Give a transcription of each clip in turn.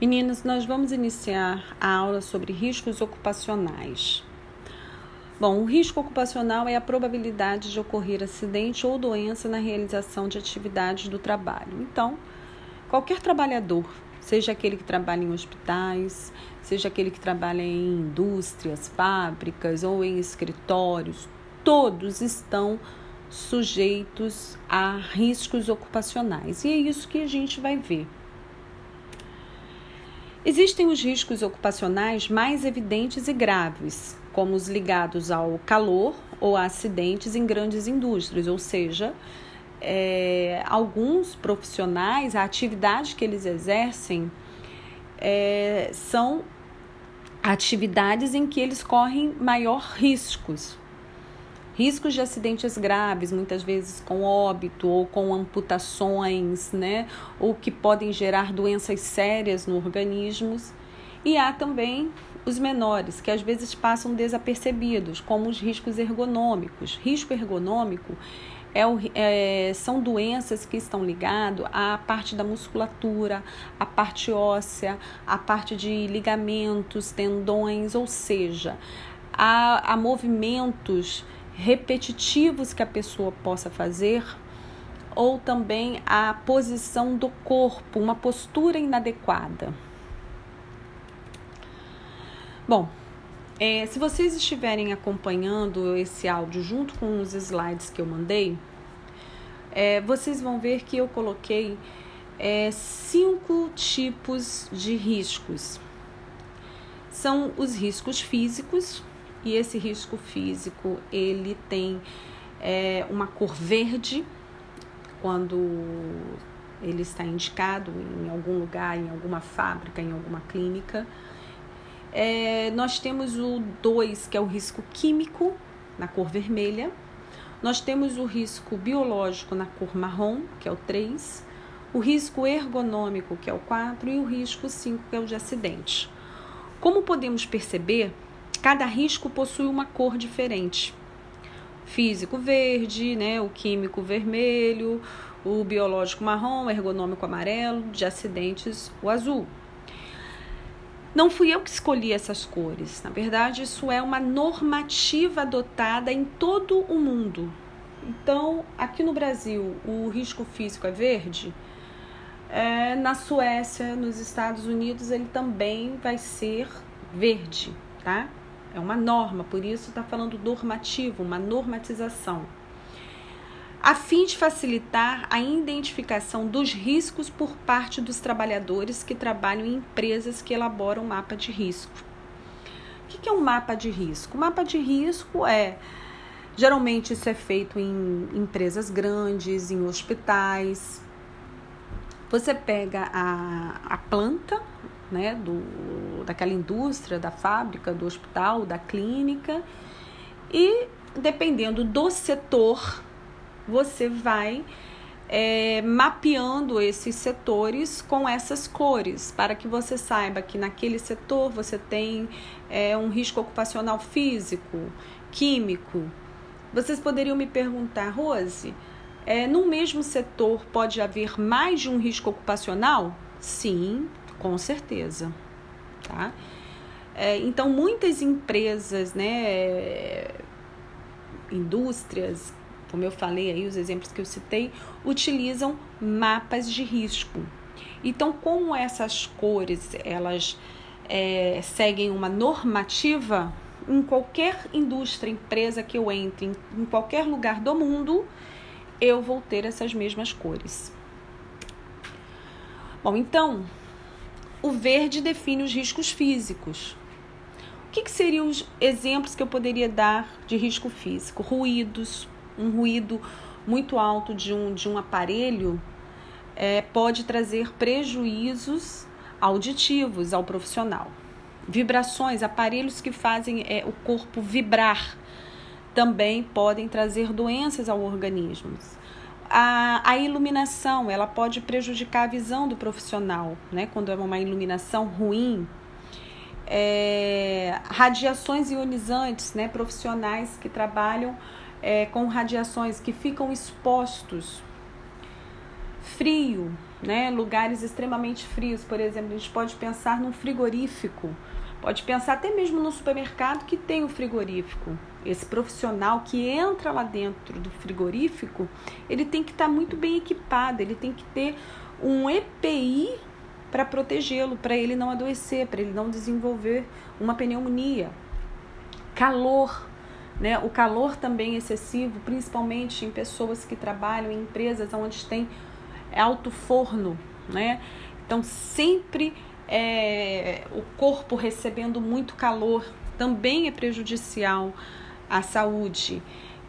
Meninas, nós vamos iniciar a aula sobre riscos ocupacionais. Bom, o risco ocupacional é a probabilidade de ocorrer acidente ou doença na realização de atividades do trabalho. Então, qualquer trabalhador, seja aquele que trabalha em hospitais, seja aquele que trabalha em indústrias, fábricas ou em escritórios, todos estão sujeitos a riscos ocupacionais. E é isso que a gente vai ver. Existem os riscos ocupacionais mais evidentes e graves, como os ligados ao calor ou a acidentes em grandes indústrias, ou seja, é, alguns profissionais, a atividade que eles exercem é, são atividades em que eles correm maior riscos, riscos de acidentes graves, muitas vezes com óbito ou com amputações, né, ou que podem gerar doenças sérias no organismo. E há também os menores, que às vezes passam desapercebidos, como os riscos ergonômicos. Risco ergonômico é, é, são doenças que estão ligadas à parte da musculatura, à parte óssea, à parte de ligamentos, tendões, ou seja, a, a movimentos repetitivos que a pessoa possa fazer, ou também a posição do corpo, uma postura inadequada. Bom, é, se vocês estiverem acompanhando esse áudio junto com os slides que eu mandei, é, vocês vão ver que eu coloquei é, cinco tipos de riscos. São os riscos físicos, e esse risco físico ele tem é, uma cor verde quando ele está indicado em algum lugar, em alguma fábrica, em alguma clínica. É, nós temos o 2, que é o risco químico, na cor vermelha. Nós temos o risco biológico na cor marrom, que é o 3. O risco ergonômico, que é o 4. E o risco 5, que é o de acidente. Como podemos perceber, Cada risco possui uma cor diferente. Físico verde, né, o químico vermelho, o biológico marrom, o ergonômico amarelo, de acidentes o azul. Não fui eu que escolhi essas cores. Na verdade, isso é uma normativa adotada em todo o mundo. Então, aqui no Brasil, o risco físico é verde. É, na Suécia, nos Estados Unidos, ele também vai ser verde, tá? É uma norma, por isso está falando normativo, uma normatização. A fim de facilitar a identificação dos riscos por parte dos trabalhadores que trabalham em empresas que elaboram mapa de risco. O que é um mapa de risco? O mapa de risco é geralmente isso é feito em empresas grandes, em hospitais. Você pega a, a planta, né, do, daquela indústria, da fábrica, do hospital, da clínica. E dependendo do setor, você vai é, mapeando esses setores com essas cores, para que você saiba que naquele setor você tem é, um risco ocupacional físico, químico. Vocês poderiam me perguntar, Rose, é, no mesmo setor pode haver mais de um risco ocupacional? Sim, com certeza, tá? É, então, muitas empresas, né, indústrias, como eu falei aí, os exemplos que eu citei, utilizam mapas de risco. Então, como essas cores, elas é, seguem uma normativa, em qualquer indústria, empresa que eu entre, em, em qualquer lugar do mundo, eu vou ter essas mesmas cores. Bom, então, o verde define os riscos físicos. O que, que seriam os exemplos que eu poderia dar de risco físico? Ruídos, um ruído muito alto de um, de um aparelho é, pode trazer prejuízos auditivos ao profissional. Vibrações, aparelhos que fazem é, o corpo vibrar, também podem trazer doenças ao organismo a, a iluminação ela pode prejudicar a visão do profissional, né? Quando é uma iluminação ruim, é, radiações ionizantes, né? Profissionais que trabalham é, com radiações que ficam expostos, frio, né? Lugares extremamente frios, por exemplo, a gente pode pensar num frigorífico, pode pensar até mesmo no supermercado que tem o frigorífico. Esse profissional que entra lá dentro do frigorífico, ele tem que estar tá muito bem equipado, ele tem que ter um EPI para protegê-lo, para ele não adoecer, para ele não desenvolver uma pneumonia. Calor, né? O calor também excessivo, principalmente em pessoas que trabalham em empresas onde tem alto forno, né? Então sempre é, o corpo recebendo muito calor também é prejudicial à saúde.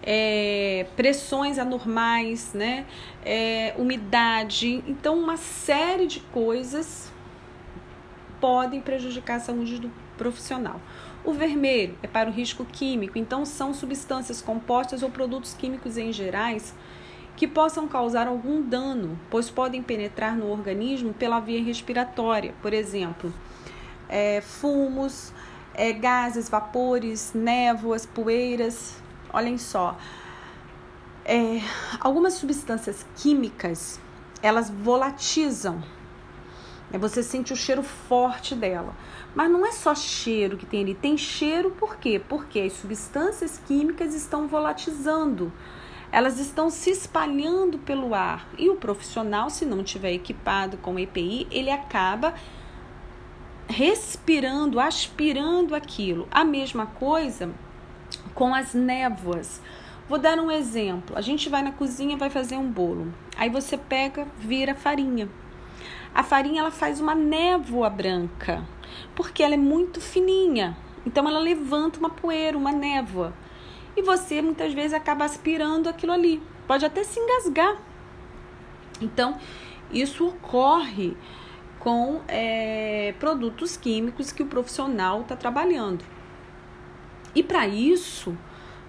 É, pressões anormais, né? É, umidade, então uma série de coisas podem prejudicar a saúde do profissional. O vermelho é para o risco químico, então são substâncias compostas ou produtos químicos em gerais que possam causar algum dano, pois podem penetrar no organismo pela via respiratória, por exemplo, é, fumos, é, gases, vapores, névoas, poeiras. Olhem só, é, algumas substâncias químicas elas volatizam. Né? Você sente o cheiro forte dela. Mas não é só cheiro que tem ali, tem cheiro por quê? Porque as substâncias químicas estão volatizando, elas estão se espalhando pelo ar. E o profissional, se não tiver equipado com EPI, ele acaba respirando, aspirando aquilo. A mesma coisa com as névoas. Vou dar um exemplo. A gente vai na cozinha, vai fazer um bolo. Aí você pega, vira farinha. A farinha ela faz uma névoa branca porque ela é muito fininha. Então ela levanta uma poeira, uma névoa. E você muitas vezes acaba aspirando aquilo ali. Pode até se engasgar. Então, isso ocorre com é, produtos químicos que o profissional está trabalhando. E para isso,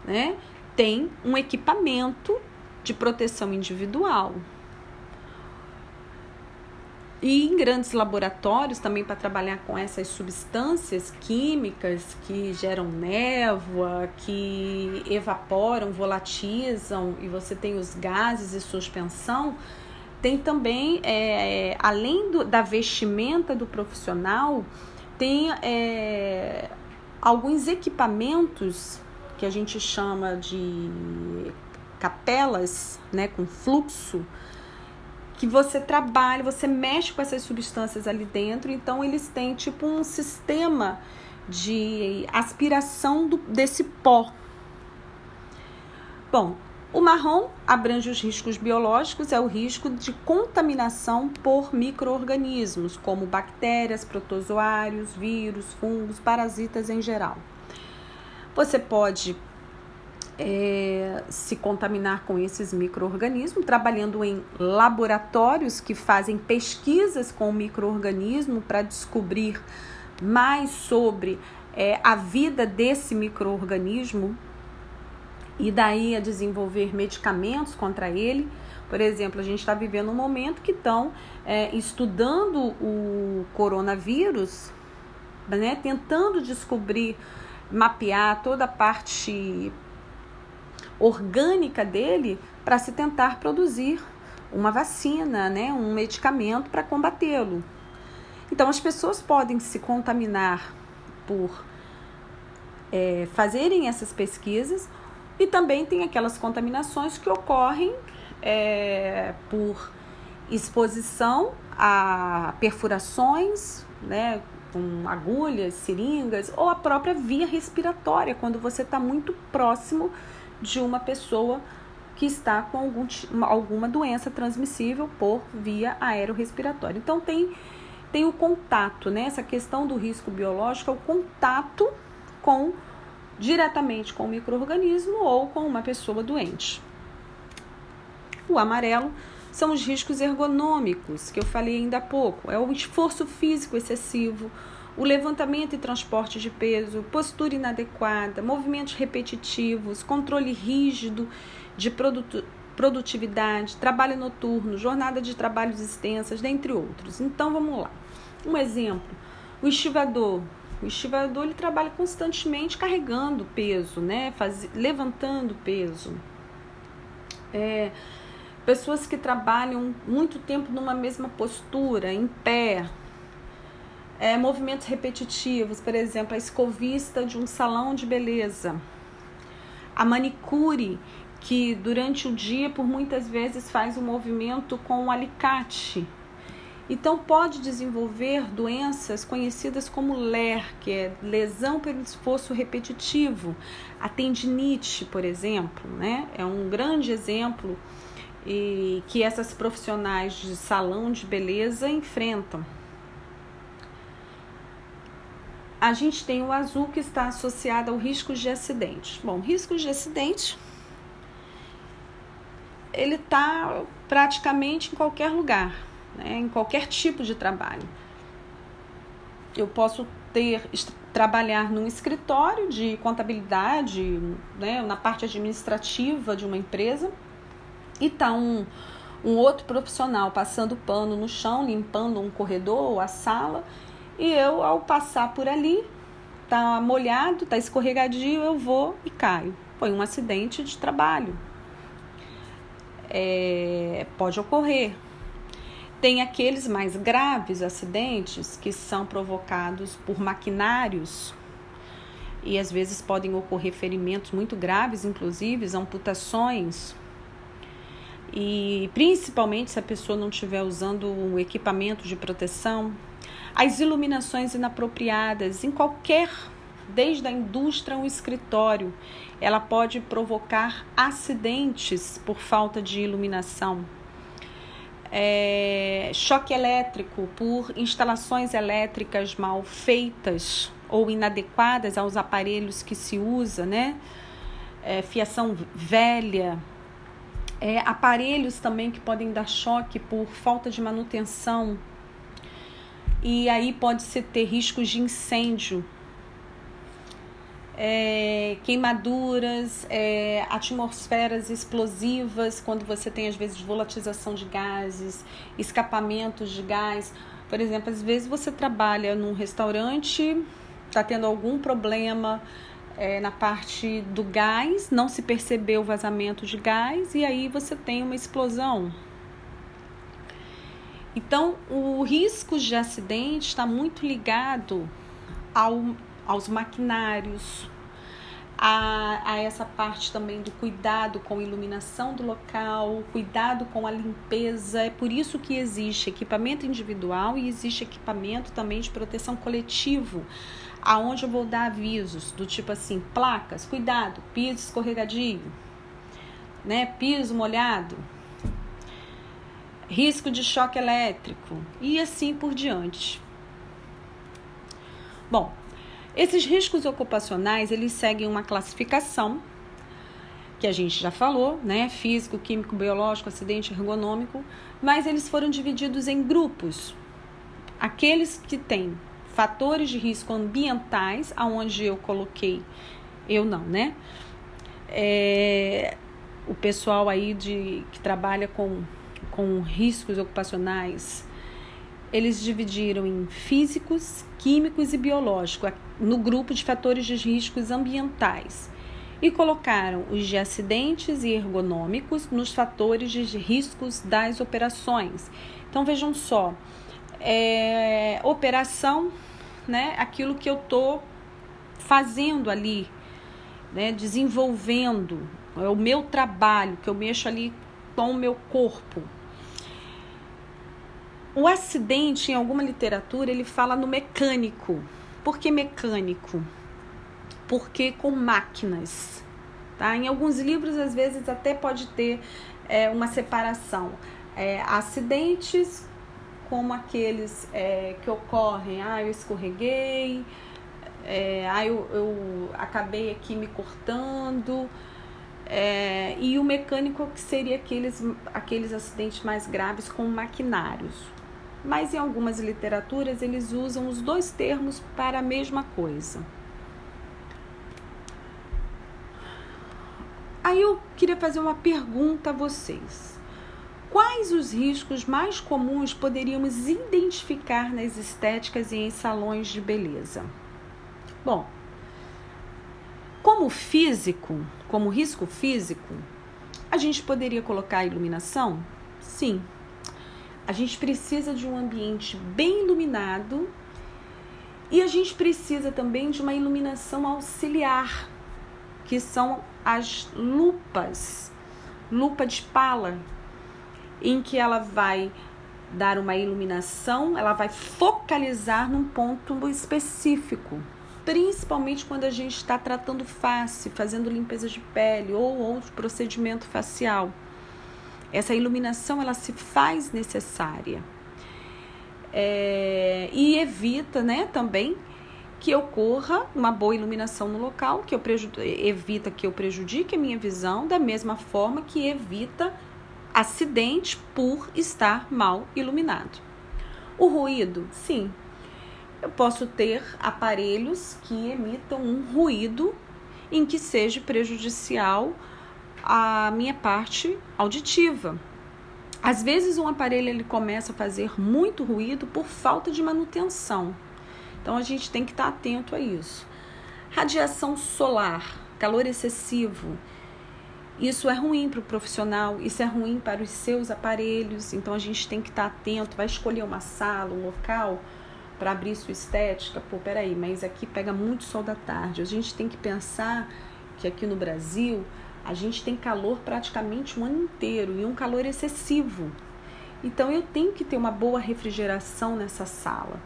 né, tem um equipamento de proteção individual. E em grandes laboratórios também para trabalhar com essas substâncias químicas que geram névoa, que evaporam, volatizam e você tem os gases e suspensão, tem também, é, além do, da vestimenta do profissional, tem é, alguns equipamentos que a gente chama de capelas, né, com fluxo, que você trabalha, você mexe com essas substâncias ali dentro, então eles têm tipo um sistema de aspiração do, desse pó. Bom, o marrom abrange os riscos biológicos, é o risco de contaminação por micro-organismos, como bactérias, protozoários, vírus, fungos, parasitas em geral. Você pode é, se contaminar com esses micro-organismos, trabalhando em laboratórios que fazem pesquisas com o micro-organismo para descobrir mais sobre é, a vida desse micro-organismo e daí a desenvolver medicamentos contra ele. Por exemplo, a gente está vivendo um momento que estão é, estudando o coronavírus, né, tentando descobrir, mapear toda a parte orgânica dele para se tentar produzir uma vacina, né, um medicamento para combatê-lo. Então, as pessoas podem se contaminar por é, fazerem essas pesquisas e também tem aquelas contaminações que ocorrem é, por exposição a perfurações, né, com agulhas, seringas ou a própria via respiratória, quando você está muito próximo de uma pessoa que está com algum, alguma doença transmissível por via aerorrespiratória. Então tem, tem o contato, né? Essa questão do risco biológico é o contato com diretamente com o microorganismo ou com uma pessoa doente. O amarelo são os riscos ergonômicos, que eu falei ainda há pouco. É o esforço físico excessivo, o levantamento e transporte de peso, postura inadequada, movimentos repetitivos, controle rígido de produtividade, trabalho noturno, jornada de trabalhos extensas, dentre outros. Então vamos lá. Um exemplo: o estivador. O estivador ele trabalha constantemente carregando peso, né? Faz, levantando peso. É, pessoas que trabalham muito tempo numa mesma postura, em pé, é, movimentos repetitivos, por exemplo, a escovista de um salão de beleza, a manicure que durante o dia por muitas vezes faz um movimento com um alicate. Então pode desenvolver doenças conhecidas como LER, que é lesão pelo esforço repetitivo, a tendinite, por exemplo, né? É um grande exemplo e que essas profissionais de salão de beleza enfrentam. A gente tem o azul que está associado ao risco de acidente. Bom, risco de acidente ele está praticamente em qualquer lugar, né? em qualquer tipo de trabalho. Eu posso ter trabalhar num escritório de contabilidade, né, na parte administrativa de uma empresa e tá um, um outro profissional passando pano no chão, limpando um corredor ou a sala, e eu, ao passar por ali, tá molhado, tá escorregadio, eu vou e caio. Foi um acidente de trabalho. É, pode ocorrer. Tem aqueles mais graves acidentes que são provocados por maquinários e às vezes podem ocorrer ferimentos muito graves, inclusive amputações e principalmente se a pessoa não estiver usando o equipamento de proteção, as iluminações inapropriadas em qualquer, desde a indústria ao escritório, ela pode provocar acidentes por falta de iluminação. É, choque elétrico por instalações elétricas mal feitas ou inadequadas aos aparelhos que se usa, né? É, fiação velha, é, aparelhos também que podem dar choque por falta de manutenção. E aí pode-se ter riscos de incêndio, é, queimaduras, é, atmosferas explosivas, quando você tem às vezes volatização de gases, escapamentos de gás. Por exemplo, às vezes você trabalha num restaurante, está tendo algum problema é, na parte do gás, não se percebeu o vazamento de gás e aí você tem uma explosão. Então, o risco de acidente está muito ligado ao, aos maquinários, a, a, essa parte também do cuidado com a iluminação do local, cuidado com a limpeza. É por isso que existe equipamento individual e existe equipamento também de proteção coletivo aonde eu vou dar avisos do tipo assim, placas, cuidado, piso escorregadio, né, piso molhado, risco de choque elétrico e assim por diante. Bom, esses riscos ocupacionais, eles seguem uma classificação que a gente já falou, né? Físico, químico, biológico, acidente ergonômico, mas eles foram divididos em grupos. Aqueles que têm fatores de risco ambientais, aonde eu coloquei, eu não, né? É, o pessoal aí de, que trabalha com, com riscos ocupacionais, eles dividiram em físicos, químicos e biológicos, no grupo de fatores de riscos ambientais. E colocaram os de acidentes e ergonômicos nos fatores de riscos das operações. Então vejam só, é, operação, né, aquilo que eu estou fazendo ali, né, desenvolvendo, é o meu trabalho, que eu mexo ali com o meu corpo. O acidente, em alguma literatura, ele fala no mecânico. Por que mecânico? Porque com máquinas. Tá? Em alguns livros, às vezes, até pode ter é, uma separação. É, acidentes como aqueles é, que ocorrem, ah, eu escorreguei, é, ah, eu, eu acabei aqui me cortando, é, e o mecânico que seria aqueles, aqueles acidentes mais graves com maquinários. Mas em algumas literaturas eles usam os dois termos para a mesma coisa. Aí eu queria fazer uma pergunta a vocês. Quais os riscos mais comuns poderíamos identificar nas estéticas e em salões de beleza? Bom, como físico, como risco físico, A gente poderia colocar iluminação? Sim. A gente precisa de um ambiente bem iluminado e a gente precisa também de uma iluminação auxiliar, que são as lupas, lupa de pala, em que ela vai dar uma iluminação, ela vai focalizar num ponto específico, principalmente quando a gente está tratando face, fazendo limpeza de pele ou outro procedimento facial. Essa iluminação ela se faz necessária é, e evita né, também que ocorra uma boa iluminação no local, que eu evita que eu prejudique a minha visão, da mesma forma que evita acidente por estar mal iluminado. O ruído, sim, eu posso ter aparelhos que emitam um ruído em que seja prejudicial à minha parte auditiva. Às vezes um aparelho ele começa a fazer muito ruído por falta de manutenção. Então a gente tem que estar atento a isso. Radiação solar, calor excessivo, isso é ruim para o profissional, isso é ruim para os seus aparelhos. Então a gente tem que estar atento, vai escolher uma sala, um local para abrir sua estética. Pô, peraí, mas aqui pega muito sol da tarde. A gente tem que pensar que aqui no Brasil a gente tem calor praticamente o ano inteiro e um calor excessivo. Então eu tenho que ter uma boa refrigeração nessa sala,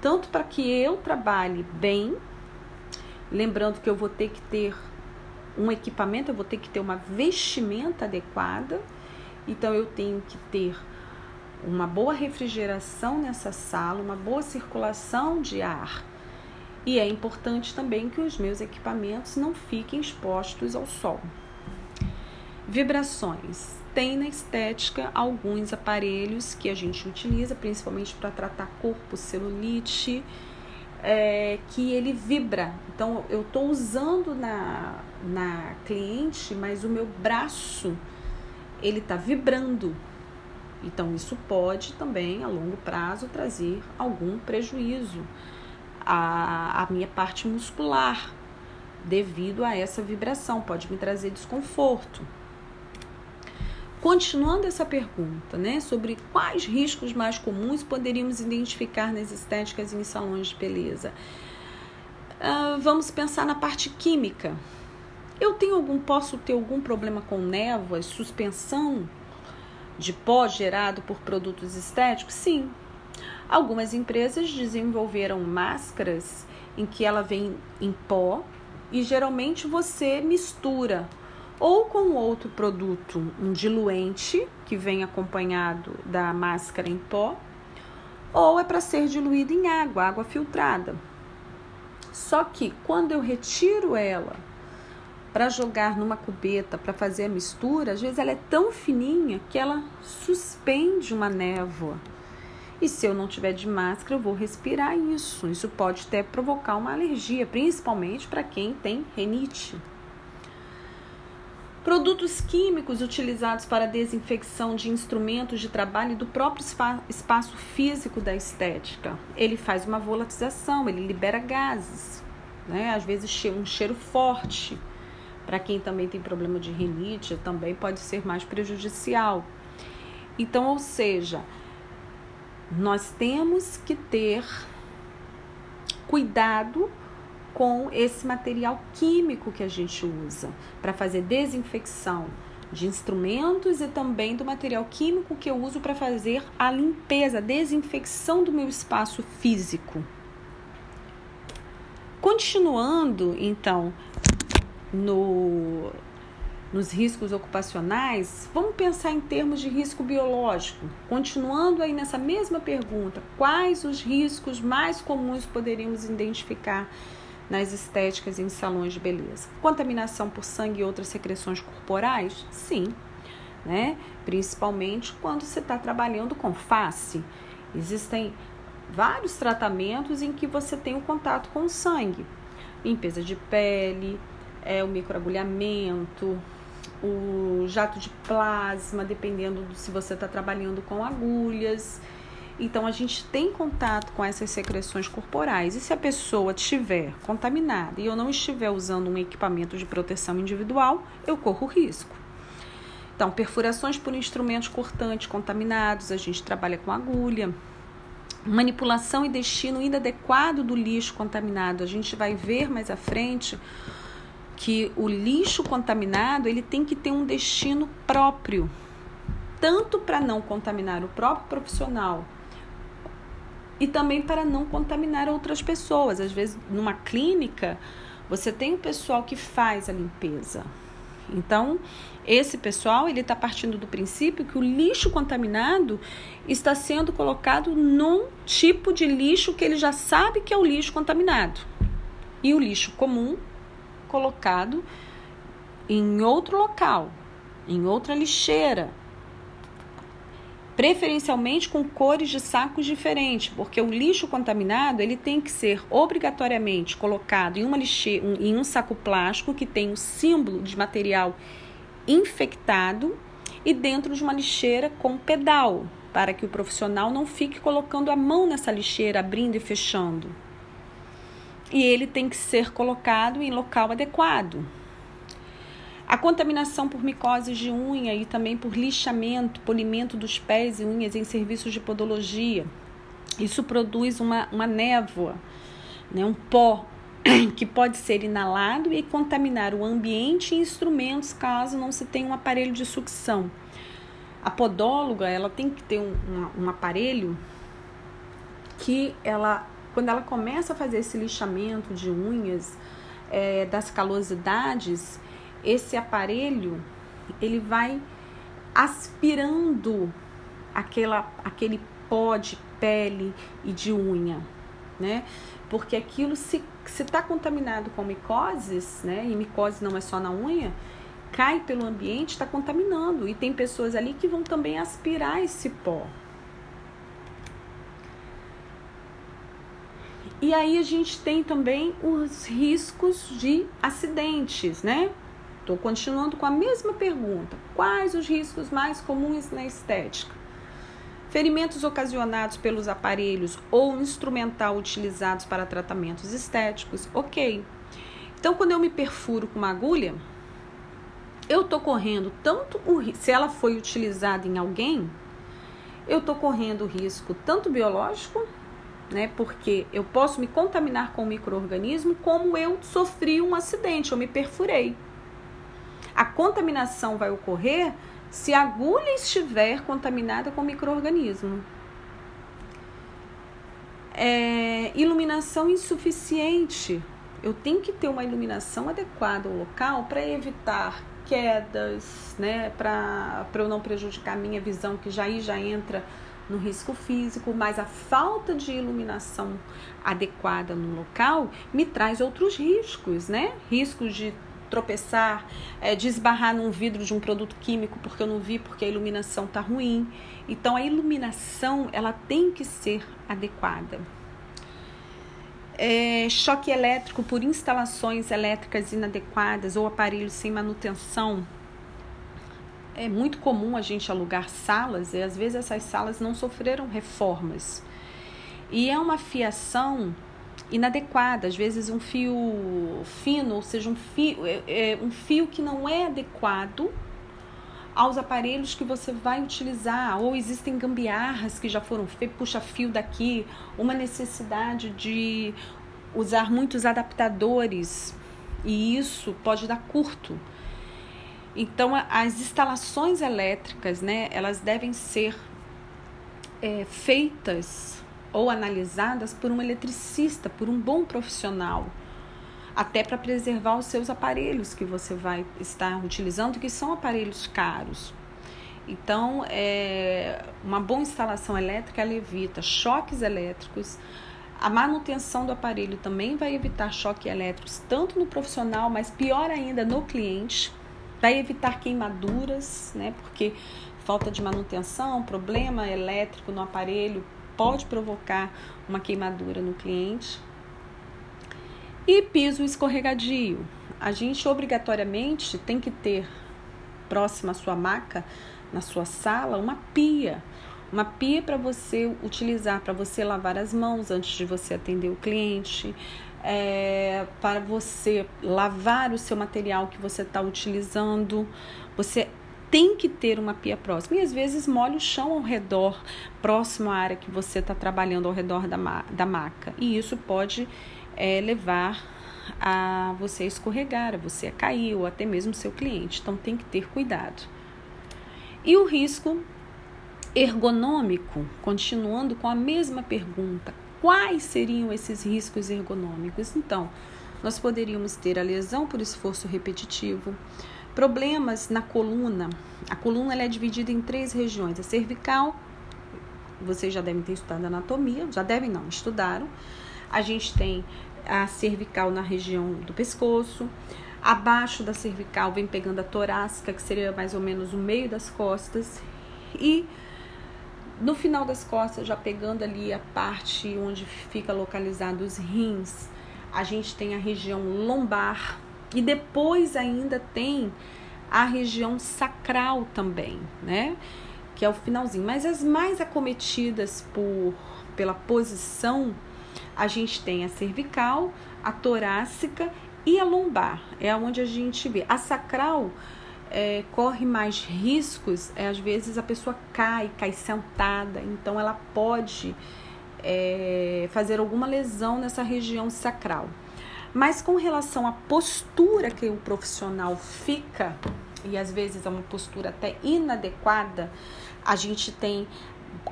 tanto para que eu trabalhe bem, lembrando que eu vou ter que ter um equipamento, eu vou ter que ter uma vestimenta adequada, então eu tenho que ter uma boa refrigeração nessa sala, uma boa circulação de ar. E é importante também que os meus equipamentos não fiquem expostos ao sol. Vibrações. Tem na estética alguns aparelhos que a gente utiliza, principalmente para tratar corpo, celulite, é, que ele vibra. Então, eu estou usando na, na cliente, mas o meu braço ele está vibrando. Então, isso pode também, a longo prazo, trazer algum prejuízo à, à minha parte muscular, devido a essa vibração, pode me trazer desconforto. Continuando essa pergunta, né, sobre quais riscos mais comuns poderíamos identificar nas estéticas e em salões de beleza, uh, vamos pensar na parte química. Eu tenho algum, posso ter algum problema com névoas, suspensão de pó gerado por produtos estéticos? Sim. Algumas empresas desenvolveram máscaras em que ela vem em pó e geralmente você mistura ou com outro produto, um diluente que vem acompanhado da máscara em pó, ou é para ser diluído em água, água filtrada. Só que quando eu retiro ela para jogar numa cubeta para fazer a mistura, às vezes ela é tão fininha que ela suspende uma névoa. E se eu não tiver de máscara, eu vou respirar isso. Isso pode até provocar uma alergia, principalmente para quem tem renite. Produtos químicos utilizados para desinfecção de instrumentos de trabalho e do próprio espaço físico da estética. Ele faz uma volatização, ele libera gases, né? às vezes um cheiro forte. Para quem também tem problema de rinite, também pode ser mais prejudicial. Então, ou seja, nós temos que ter cuidado com esse material químico que a gente usa para fazer desinfecção de instrumentos e também do material químico que eu uso para fazer a limpeza, a desinfecção do meu espaço físico. Continuando, então, no, nos riscos ocupacionais, vamos pensar em termos de risco biológico. Continuando aí nessa mesma pergunta, quais os riscos mais comuns poderíamos identificar nas estéticas e em salões de beleza. Contaminação por sangue e outras secreções corporais? Sim, né? Principalmente quando você está trabalhando com face. Existem vários tratamentos em que você tem o contato com o sangue. Limpeza de pele, é, o microagulhamento, o jato de plasma, dependendo do se você está trabalhando com agulhas. Então a gente tem contato com essas secreções corporais. E se a pessoa estiver contaminada e eu não estiver usando um equipamento de proteção individual, eu corro risco. Então, perfurações por instrumentos cortantes contaminados, a gente trabalha com agulha. Manipulação e destino inadequado do lixo contaminado. A gente vai ver mais à frente que o lixo contaminado ele tem que ter um destino próprio, tanto para não contaminar o próprio profissional e também para não contaminar outras pessoas. Às vezes, numa clínica, você tem o pessoal que faz a limpeza, então, esse pessoal ele está partindo do princípio que o lixo contaminado está sendo colocado num tipo de lixo que ele já sabe que é o lixo contaminado. E o lixo comum colocado em outro local, em outra lixeira, preferencialmente com cores de sacos diferentes, porque o lixo contaminado ele tem que ser obrigatoriamente colocado em uma lixeira, em um saco plástico que tem o um símbolo de material infectado e dentro de uma lixeira com pedal, para que o profissional não fique colocando a mão nessa lixeira, abrindo e fechando. E ele tem que ser colocado em local adequado, a contaminação por micoses de unha e também por lixamento, polimento dos pés e unhas em serviços de podologia. Isso produz uma, uma névoa, né, um pó que pode ser inalado e contaminar o ambiente e instrumentos caso não se tenha um aparelho de sucção. A podóloga ela tem que ter um, um, um aparelho que ela, quando ela começa a fazer esse lixamento de unhas, é, das calosidades, esse aparelho ele vai aspirando aquela, aquele pó de pele e de unha, né? Porque aquilo se está contaminado com micoses, né? E micose não é só na unha, cai pelo ambiente, está contaminando e tem pessoas ali que vão também aspirar esse pó. E aí a gente tem também os riscos de acidentes, né? Estou continuando com a mesma pergunta: quais os riscos mais comuns na estética? Ferimentos ocasionados pelos aparelhos ou instrumental utilizados para tratamentos estéticos, ok. Então, quando eu me perfuro com uma agulha, eu estou correndo tanto o se ela foi utilizada em alguém, eu estou correndo risco tanto biológico, né? Porque eu posso me contaminar com o microorganismo, como eu sofri um acidente, eu me perfurei. A contaminação vai ocorrer se a agulha estiver contaminada com microorganismo. É, iluminação insuficiente. Eu tenho que ter uma iluminação adequada ao local para evitar quedas, né, para eu não prejudicar a minha visão, que já aí já entra no risco físico, mas a falta de iluminação adequada no local me traz outros riscos, né? Riscos de tropeçar, é, desbarrar num vidro de um produto químico porque eu não vi porque a iluminação está ruim. Então a iluminação ela tem que ser adequada. É, choque elétrico por instalações elétricas inadequadas ou aparelhos sem manutenção. É muito comum a gente alugar salas e às vezes essas salas não sofreram reformas. E é uma fiação inadequada, às vezes um fio fino, ou seja, um fio, é, é, um fio que não é adequado aos aparelhos que você vai utilizar, ou existem gambiarras que já foram feitas, puxa fio daqui, uma necessidade de usar muitos adaptadores, e isso pode dar curto. Então, as instalações elétricas, né, elas devem ser é, feitas ou analisadas por um eletricista, por um bom profissional, até para preservar os seus aparelhos que você vai estar utilizando, que são aparelhos caros. Então, é, uma boa instalação elétrica ela evita choques elétricos. A manutenção do aparelho também vai evitar choques elétricos, tanto no profissional, mas pior ainda no cliente. Vai evitar queimaduras, né? Porque falta de manutenção, problema elétrico no aparelho pode provocar uma queimadura no cliente. E piso escorregadio. A gente obrigatoriamente tem que ter próxima à sua maca, na sua sala, uma pia. Uma pia para você utilizar, para você lavar as mãos antes de você atender o cliente, é, para você lavar o seu material que você está utilizando. Você tem que ter uma pia próxima. E às vezes molha o chão ao redor, próximo à área que você está trabalhando, ao redor da, ma da maca. E isso pode é, levar a você escorregar, a você a cair, ou até mesmo seu cliente. Então tem que ter cuidado. E o risco ergonômico, continuando com a mesma pergunta: quais seriam esses riscos ergonômicos? Então, nós poderíamos ter a lesão por esforço repetitivo, problemas na coluna. A coluna é dividida em três regiões: a cervical, vocês já devem ter estudado anatomia, já devem não, estudaram. A gente tem a cervical na região do pescoço. Abaixo da cervical vem pegando a torácica, que seria mais ou menos o meio das costas. E no final das costas, já pegando ali a parte onde fica localizado os rins, a gente tem a região lombar e depois ainda tem a região sacral também, né? Que é o finalzinho. Mas as mais acometidas por pela posição, a gente tem a cervical, a torácica e a lombar. É onde a gente vê. A sacral é, corre mais riscos, é, às vezes a pessoa cai, cai sentada, então ela pode é, fazer alguma lesão nessa região sacral. Mas com relação à postura que o profissional fica, e às vezes é uma postura até inadequada, a gente tem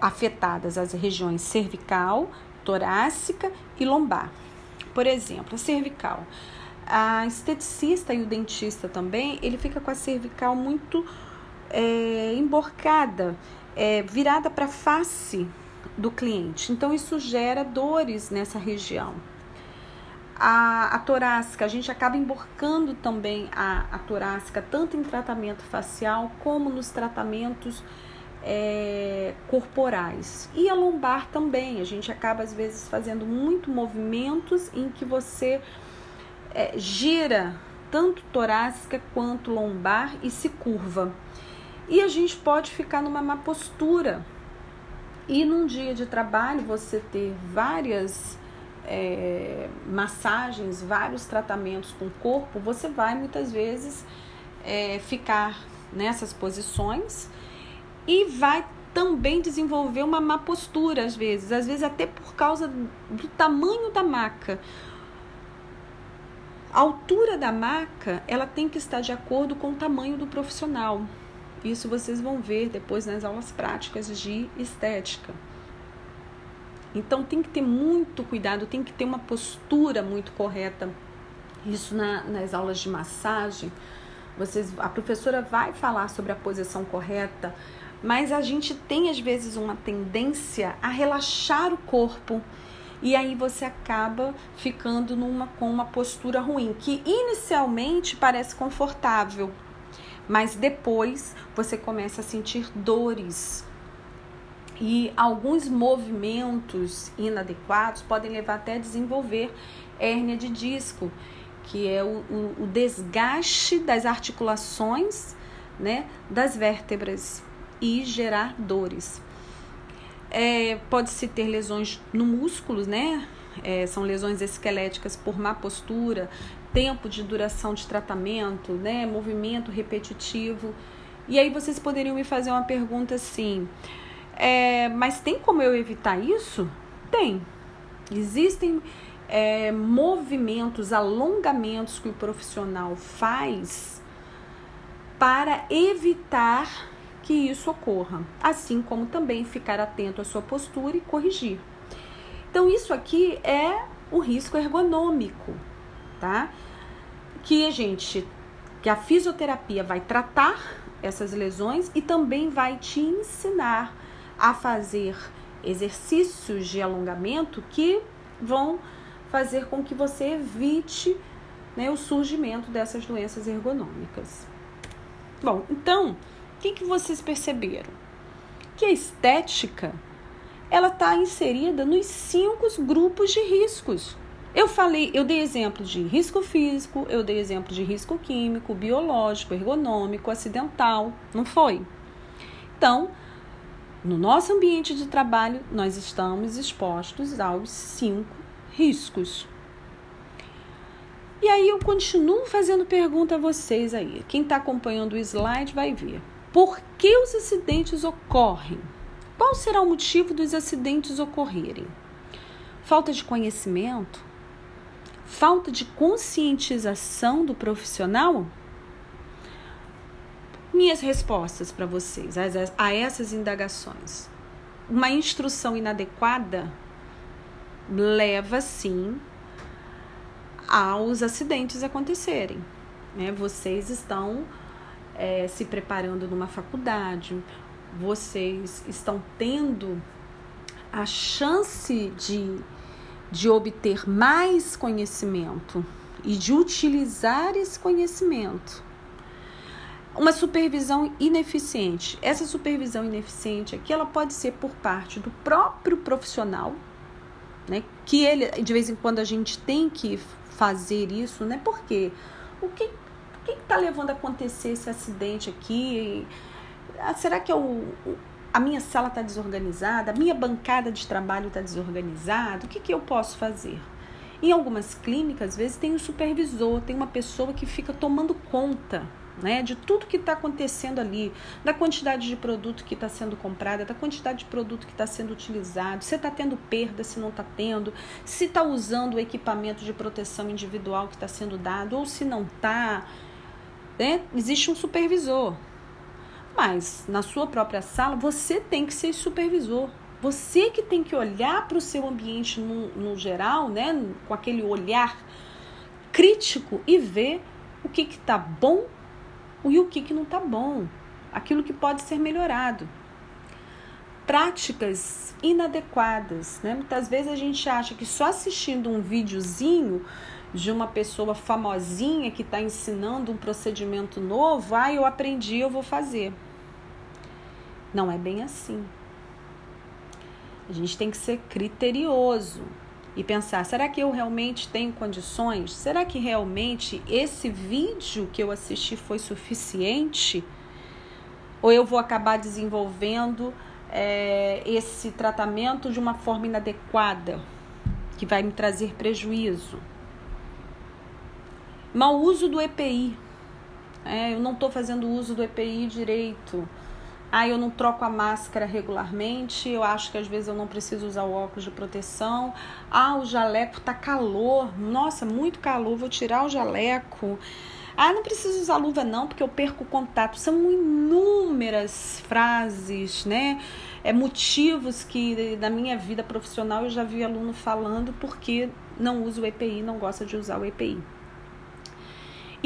afetadas as regiões cervical, torácica e lombar. Por exemplo, a cervical. A esteticista e o dentista também, ele fica com a cervical muito é, emborcada, é, virada para a face do cliente. Então, isso gera dores nessa região. A, a torácica, a gente acaba emborcando também a, a torácica, tanto em tratamento facial como nos tratamentos é, corporais. E a lombar também, a gente acaba às vezes fazendo muito movimentos em que você é, gira tanto torácica quanto lombar e se curva. E a gente pode ficar numa má postura. E num dia de trabalho você ter várias é, massagens, vários tratamentos com o corpo, você vai muitas vezes é, ficar nessas posições e vai também desenvolver uma má postura às vezes, às vezes até por causa do tamanho da maca. A altura da maca, ela tem que estar de acordo com o tamanho do profissional. Isso vocês vão ver depois nas aulas práticas de estética. Então tem que ter muito cuidado, tem que ter uma postura muito correta. Isso na, nas aulas de massagem, vocês, a professora vai falar sobre a posição correta, mas a gente tem às vezes uma tendência a relaxar o corpo e aí você acaba ficando numa, com uma postura ruim, que inicialmente parece confortável, mas depois você começa a sentir dores. E alguns movimentos inadequados podem levar até a desenvolver hérnia de disco, que é o, o, o desgaste das articulações né, das vértebras e gerar dores. É, Pode-se ter lesões no músculo, né? É, são lesões esqueléticas por má postura, tempo de duração de tratamento, né? Movimento repetitivo. E aí vocês poderiam me fazer uma pergunta assim: é, mas tem como eu evitar isso? Tem. Existem é, movimentos, alongamentos que o profissional faz para evitar que isso ocorra, assim como também ficar atento à sua postura e corrigir. Então, isso aqui é o risco ergonômico, tá? Que a gente, que a fisioterapia vai tratar essas lesões e também vai te ensinar a fazer exercícios de alongamento que vão fazer com que você evite né, o surgimento dessas doenças ergonômicas. Bom, então o que, que vocês perceberam? Que a estética ela está inserida nos cinco grupos de riscos. Eu falei, eu dei exemplo de risco físico, eu dei exemplo de risco químico, biológico, ergonômico, acidental, não foi? Então, no nosso ambiente de trabalho, nós estamos expostos aos cinco riscos. E aí eu continuo fazendo pergunta a vocês aí. Quem está acompanhando o slide vai ver. Por que os acidentes ocorrem? Qual será o motivo dos acidentes ocorrerem? Falta de conhecimento? Falta de conscientização do profissional? Minhas respostas para vocês a essas indagações. Uma instrução inadequada leva sim aos acidentes acontecerem. Né? Vocês estão é, se preparando numa faculdade, vocês estão tendo a chance de, de obter mais conhecimento e de utilizar esse conhecimento. Uma supervisão ineficiente. Essa supervisão ineficiente aqui, ela pode ser por parte do próprio profissional, né? Que ele, de vez em quando, a gente tem que fazer isso, né? Porque o que o que está levando a acontecer esse acidente aqui? Ah, será que eu, a minha sala está desorganizada? A minha bancada de trabalho está desorganizada? O que, que eu posso fazer? Em algumas clínicas, às vezes, tem um supervisor, tem uma pessoa que fica tomando conta né, de tudo que está acontecendo ali, da quantidade de produto que está sendo comprada, da quantidade de produto que está sendo utilizado, se está tendo perda, se não está tendo, se está usando o equipamento de proteção individual que está sendo dado ou se não está. Né? Existe um supervisor. Mas na sua própria sala, você tem que ser supervisor. Você que tem que olhar para o seu ambiente no, no geral, né, com aquele olhar crítico e ver o que está bom e o que, que não está bom, aquilo que pode ser melhorado. Práticas inadequadas. Né? Muitas vezes a gente acha que só assistindo um videozinho de uma pessoa famosinha que está ensinando um procedimento novo, ah, eu aprendi, eu vou fazer. Não é bem assim. A gente tem que ser criterioso e pensar: será que eu realmente tenho condições? Será que realmente esse vídeo que eu assisti foi suficiente? Ou eu vou acabar desenvolvendo é, esse tratamento de uma forma inadequada, que vai me trazer prejuízo? Mau uso do EPI. É, eu não estou fazendo uso do EPI direito. Ah, eu não troco a máscara regularmente, eu acho que às vezes eu não preciso usar o óculos de proteção. Ah, o jaleco tá calor. Nossa, muito calor, vou tirar o jaleco. Ah, não preciso usar luva não, porque eu perco o contato. São inúmeras frases, né? É motivos que na minha vida profissional eu já vi aluno falando porque não usa o EPI, não gosta de usar o EPI.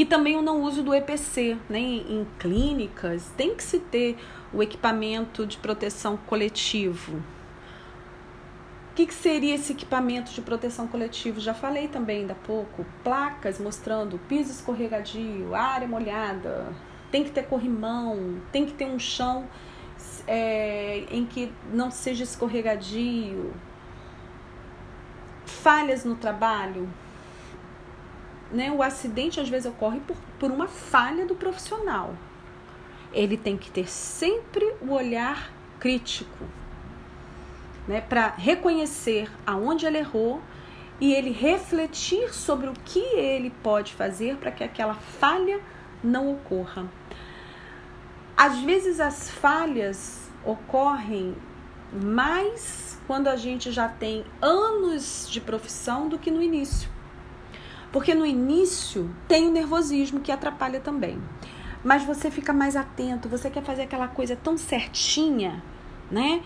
E também o não uso do EPC, né? Em, clínicas tem que se ter o equipamento de proteção coletivo. O que, que, seria esse equipamento de proteção coletivo? Já falei também ainda há pouco. Placas mostrando piso escorregadio, área molhada, tem que ter corrimão, tem que ter um chão é, em que não seja escorregadio. Falhas no trabalho. Né? O acidente às vezes ocorre por, por uma falha do profissional ele tem que ter sempre o olhar crítico, né, para reconhecer aonde ele errou e ele refletir sobre o que ele pode fazer para que aquela falha não ocorra. Às vezes as falhas ocorrem mais quando a gente já tem anos de profissão do que no início. Porque no início tem o nervosismo que atrapalha também mas você fica mais atento, você quer fazer aquela coisa tão certinha, né?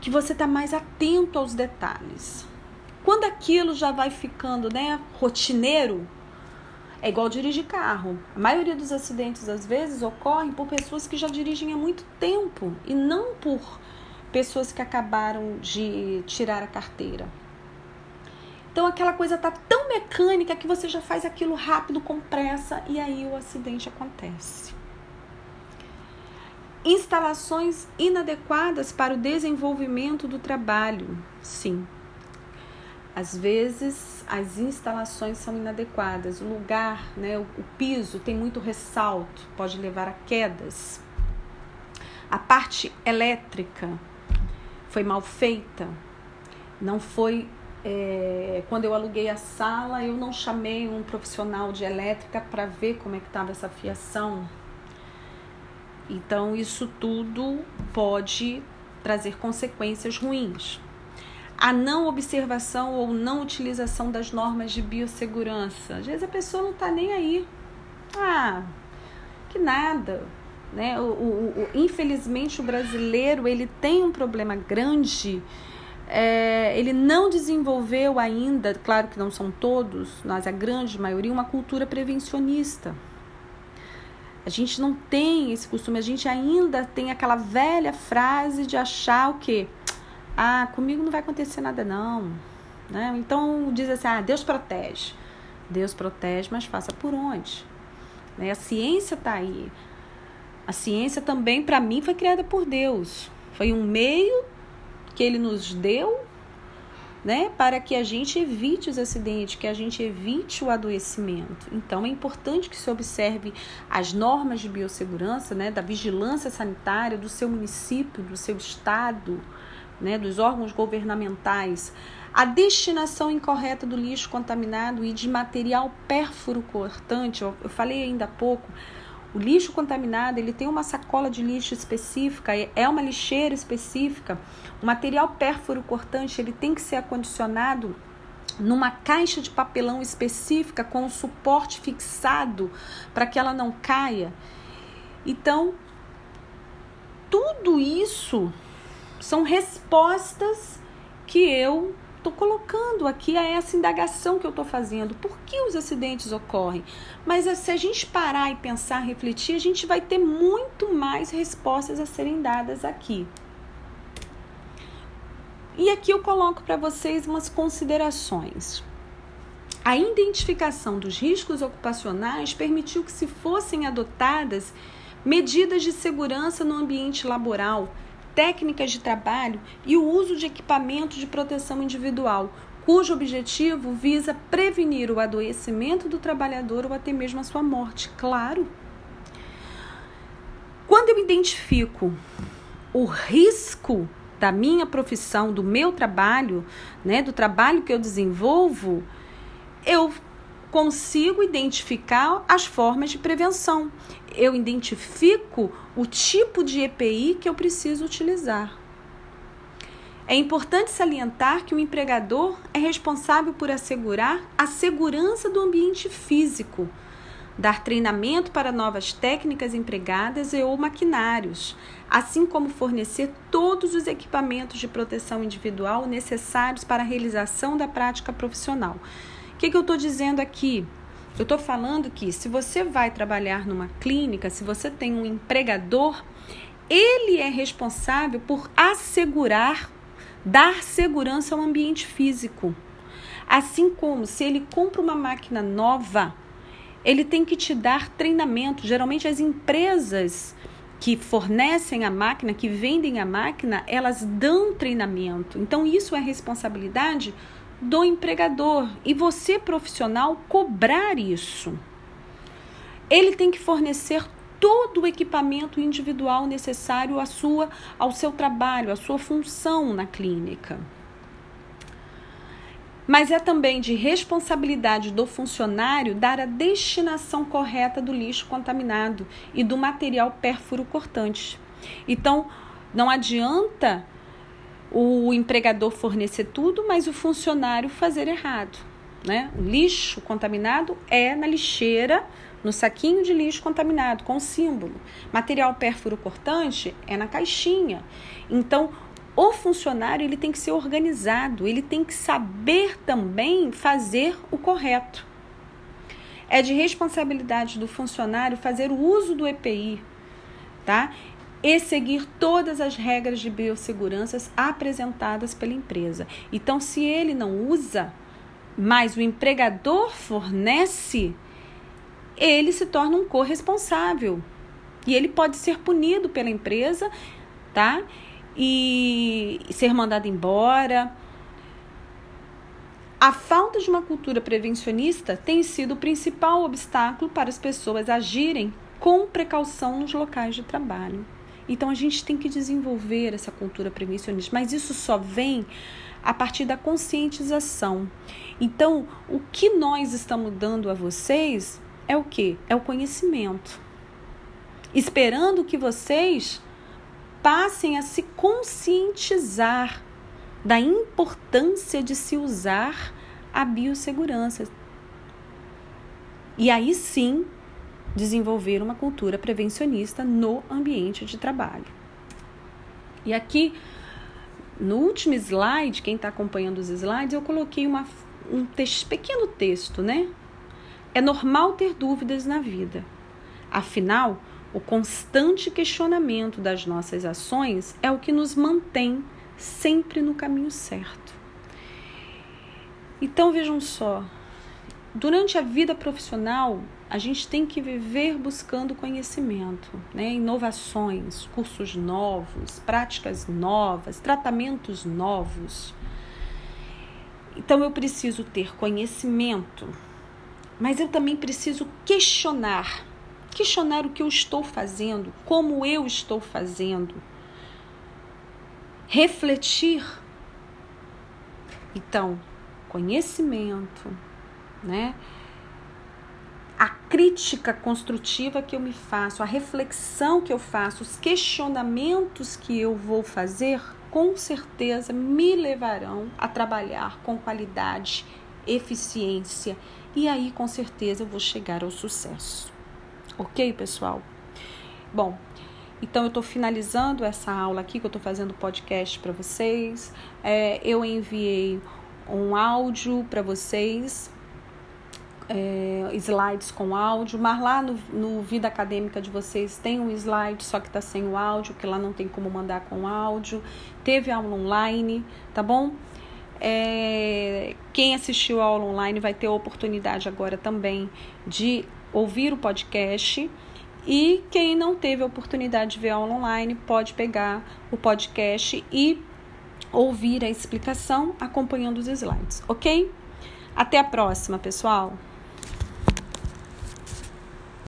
Que você tá mais atento aos detalhes. Quando aquilo já vai ficando, né, rotineiro, é igual dirigir carro. A maioria dos acidentes às vezes ocorrem por pessoas que já dirigem há muito tempo e não por pessoas que acabaram de tirar a carteira. Então aquela coisa tá mecânica que você já faz aquilo rápido, com pressa e aí o acidente acontece. Instalações inadequadas para o desenvolvimento do trabalho. Sim. Às vezes as instalações são inadequadas, o lugar, né, o, o piso tem muito ressalto, pode levar a quedas. A parte elétrica foi mal feita, não foi é, quando eu aluguei a sala, eu não chamei um profissional de elétrica para ver como é que estava essa fiação. Então, isso tudo pode trazer consequências ruins. A não observação ou não utilização das normas de biossegurança. Às vezes a pessoa não está nem aí. Ah, que nada. Né? O, o, o, infelizmente o brasileiro ele tem um problema grande é, ele não desenvolveu ainda, claro que não são todos, mas a grande maioria, uma cultura prevencionista. A gente não tem esse costume, a gente ainda tem aquela velha frase de achar o quê? Ah, comigo não vai acontecer nada não. Né? Então diz assim, ah, Deus protege. Deus protege, mas faça por onde? Né? A ciência está aí. A ciência também, para mim, foi criada por Deus. Foi um meio que ele nos deu, né, para que a gente evite os acidentes, que a gente evite o adoecimento. Então é importante que se observe as normas de biossegurança, né, da vigilância sanitária do seu município, do seu estado, né, dos órgãos governamentais, a destinação incorreta do lixo contaminado e de material pérfuro cortante. Eu, falei ainda há pouco o lixo contaminado, ele tem uma sacola de lixo específica, é uma lixeira específica. O material pérfuro cortante, ele tem que ser acondicionado numa caixa de papelão específica com o suporte fixado para que ela não caia. Então, tudo isso são respostas que eu estou colocando aqui a essa indagação que eu estou fazendo. Por que os acidentes ocorrem? Mas eh, se a gente parar e pensar, refletir, a gente vai ter muito mais respostas a serem dadas aqui. E aqui eu coloco para vocês umas considerações. A identificação dos riscos ocupacionais permitiu que se fossem adotadas medidas de segurança no ambiente laboral técnicas de trabalho e o uso de equipamentos de proteção individual, cujo objetivo visa prevenir o adoecimento do trabalhador ou até mesmo a sua morte. Claro. Quando eu identifico o risco da minha profissão, do meu trabalho, né, do trabalho que eu desenvolvo, eu consigo identificar as formas de prevenção. Eu identifico o tipo de EPI que eu preciso utilizar. É importante salientar que o empregador é responsável por assegurar a segurança do ambiente físico, dar treinamento para novas técnicas empregadas e ou maquinários, assim como fornecer todos os equipamentos de proteção individual necessários para a realização da prática profissional que, que eu estou dizendo aqui? Eu estou falando que se você vai trabalhar numa clínica, se você tem um empregador, ele é responsável por assegurar, dar segurança ao ambiente físico. Assim como se ele compra uma máquina nova, ele tem que te dar treinamento. Geralmente as empresas que fornecem a máquina, que vendem a máquina, elas dão treinamento. Então isso é responsabilidade do empregador e você, profissional, cobrar isso. Ele tem que fornecer todo o equipamento individual necessário à sua, ao seu trabalho, à sua função na clínica. Mas é também de responsabilidade do funcionário dar a destinação correta do lixo contaminado e do material pérfuro cortante. Então, não adianta o empregador fornecer tudo, mas o funcionário fazer errado. Né? O lixo contaminado é na lixeira, no saquinho de lixo contaminado, com símbolo. Material pérfuro cortante é na caixinha. Então, o funcionário ele tem que ser organizado, ele tem que saber também fazer o correto. É de responsabilidade do funcionário fazer o uso do EPI, tá? E seguir todas as regras de biossegurança apresentadas pela empresa. Então, se ele não usa, mas o empregador fornece, ele se torna um corresponsável. E ele pode ser punido pela empresa, tá? E ser mandado embora. A falta de uma cultura prevencionista tem sido o principal obstáculo para as pessoas agirem com precaução nos locais de trabalho. Então a gente tem que desenvolver essa cultura prevencionista, mas isso só vem a partir da conscientização. Então, o que nós estamos dando a vocês é o que? É o conhecimento. esperando que vocês passem a se conscientizar da importância de se usar a biossegurança. E aí sim desenvolver uma cultura prevencionista no ambiente de trabalho. E aqui, no último slide, quem está acompanhando os slides, eu coloquei uma, um pequeno texto, né? É normal ter dúvidas na vida. Afinal, o constante questionamento das nossas ações é o que nos mantém sempre no caminho certo. Então vejam só, durante a vida profissional, a gente tem que viver buscando conhecimento, né? inovações, cursos novos, práticas novas, tratamentos novos. Então eu preciso ter conhecimento, mas eu também preciso questionar. Questionar o que eu estou fazendo, como eu estou fazendo. Refletir. Então, conhecimento, né? A crítica construtiva que eu me faço, a reflexão que eu faço, os questionamentos que eu vou fazer, com certeza me levarão a trabalhar com qualidade, eficiência e aí com certeza eu vou chegar ao sucesso. Ok, pessoal? Bom, então eu estou finalizando essa aula aqui que eu estou fazendo podcast para vocês. É, eu enviei um áudio para vocês é, slides com áudio, mas lá no, no, Vida Acadêmica de vocês tem um slide, só que está sem o áudio, porque lá não tem como mandar com áudio. Teve aula online, tá bom? É, quem assistiu a aula online vai ter a oportunidade agora também de ouvir o podcast. E quem não teve a oportunidade de ver a aula online pode pegar o podcast e ouvir a explicação acompanhando os slides, ok? Até a próxima, pessoal!